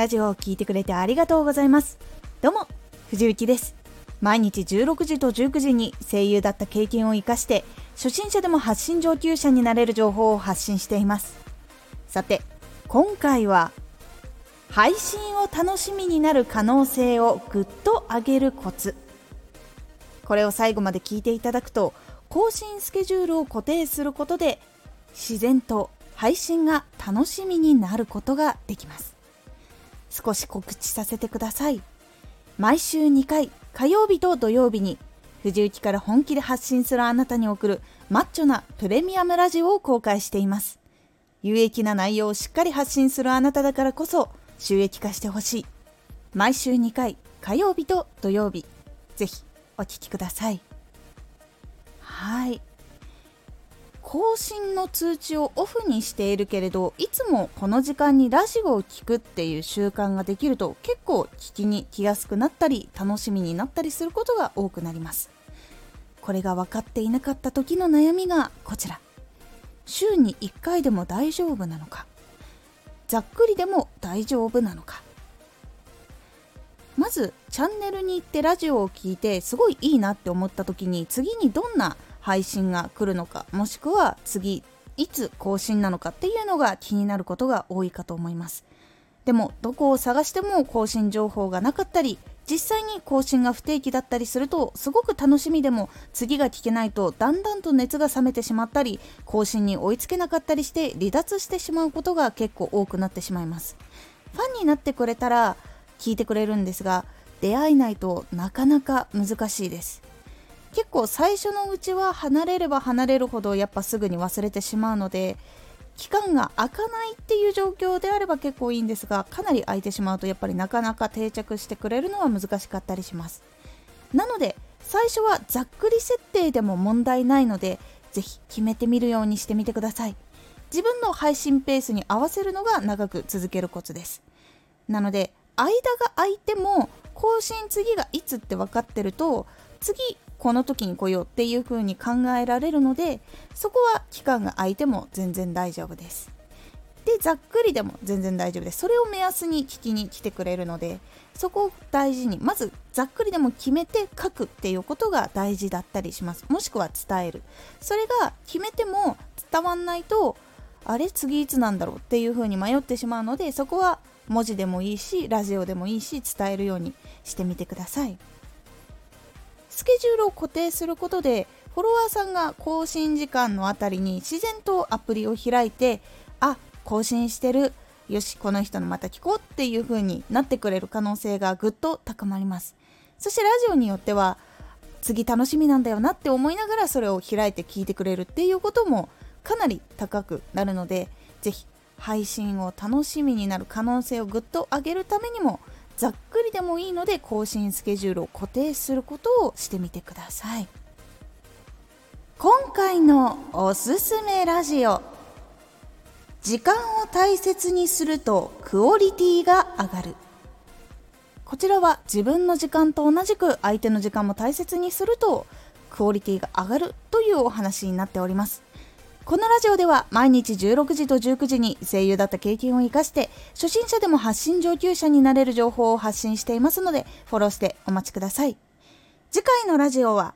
ラジオを聴いてくれてありがとうございます。どうも藤幸です。毎日16時と19時に声優だった経験を生かして初心者でも発信上級者になれる情報を発信しています。さて今回は配信を楽しみになる可能性をぐっと上げるコツ。これを最後まで聞いていただくと更新スケジュールを固定することで自然と配信が楽しみになることができます。少し告知させてください。毎週2回火曜日と土曜日に藤雪から本気で発信するあなたに送るマッチョなプレミアムラジオを公開しています。有益な内容をしっかり発信するあなただからこそ収益化してほしい。毎週2回火曜日と土曜日ぜひお聴きください。はい。更新の通知をオフにしているけれどいつもこの時間にラジオを聴くっていう習慣ができると結構聞きに来やすくなったり楽しみになったりすることが多くなります。これが分かっていなかった時の悩みがこちら。週に1回でも大丈夫なのか。ざっくりでも大丈夫なのか。まずチャンネルに行ってラジオを聴いてすごいいいなって思った時に次にどんな配信が来るのかもしくは次いつ更新なのかっていうのが気になることが多いかと思います。でもどこを探しても更新情報がなかったり実際に更新が不定期だったりするとすごく楽しみでも次が聞けないとだんだんと熱が冷めてしまったり更新に追いつけなかったりして離脱してしまうことが結構多くなってしまいます。ファンになってくれたら聞いてくれるんですが出会えないとなかなか難しいです。結構最初のうちは離れれば離れるほどやっぱすぐに忘れてしまうので期間が空かないっていう状況であれば結構いいんですがかなり空いてしまうとやっぱりなかなか定着してくれるのは難しかったりします。なので最初はざっくり設定でも問題ないのでぜひ決めてみるようにしてみてください。自分の配信ペースに合わせるのが長く続けるコツです。なので間が空いても更新次がいつって分かってると次この時に来ようっていう風に考えられるのでそこは期間が空いても全然大丈夫です。でざっくりでも全然大丈夫です。それを目安に聞きに来てくれるのでそこを大事にまずざっくりでも決めて書くっていうことが大事だったりします。もしくは伝える。それが決めても伝わんないとあれ次いつなんだろうっていう風に迷ってしまうのでそこは文字でもいいしラジオでもいいし伝えるようにしてみてください。スケジュールを固定することでフォロワーさんが更新時間のあたりに自然とアプリを開いてあ更新してる。よしこの人のまた聞こうっていう風になってくれる可能性がぐっと高まります。そしてラジオによっては次楽しみなんだよなって思いながらそれを開いて聞いてくれるっていうこともかなり高くなるので是非配信を楽しみになる可能性をぐっと上げるためにもざっくりでもいいので更新スケジュールを固定することをしてみてください。今回のおすすめラジオ。時間を大切にするとクオリティが上がる。こちらは自分の時間と同じく相手の時間も大切にするとクオリティが上がるというお話になっております。このラジオでは毎日16時と19時に声優だった経験を生かして初心者でも発信上級者になれる情報を発信していますのでフォローしてお待ちください。次回のラジオは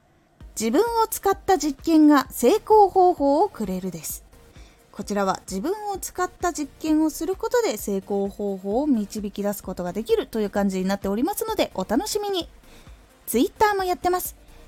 自分を使った実験が成功方法をくれるです。こちらは自分を使った実験をすることで成功方法を導き出すことができるという感じになっておりますのでお楽しみに。Twitter もやってます。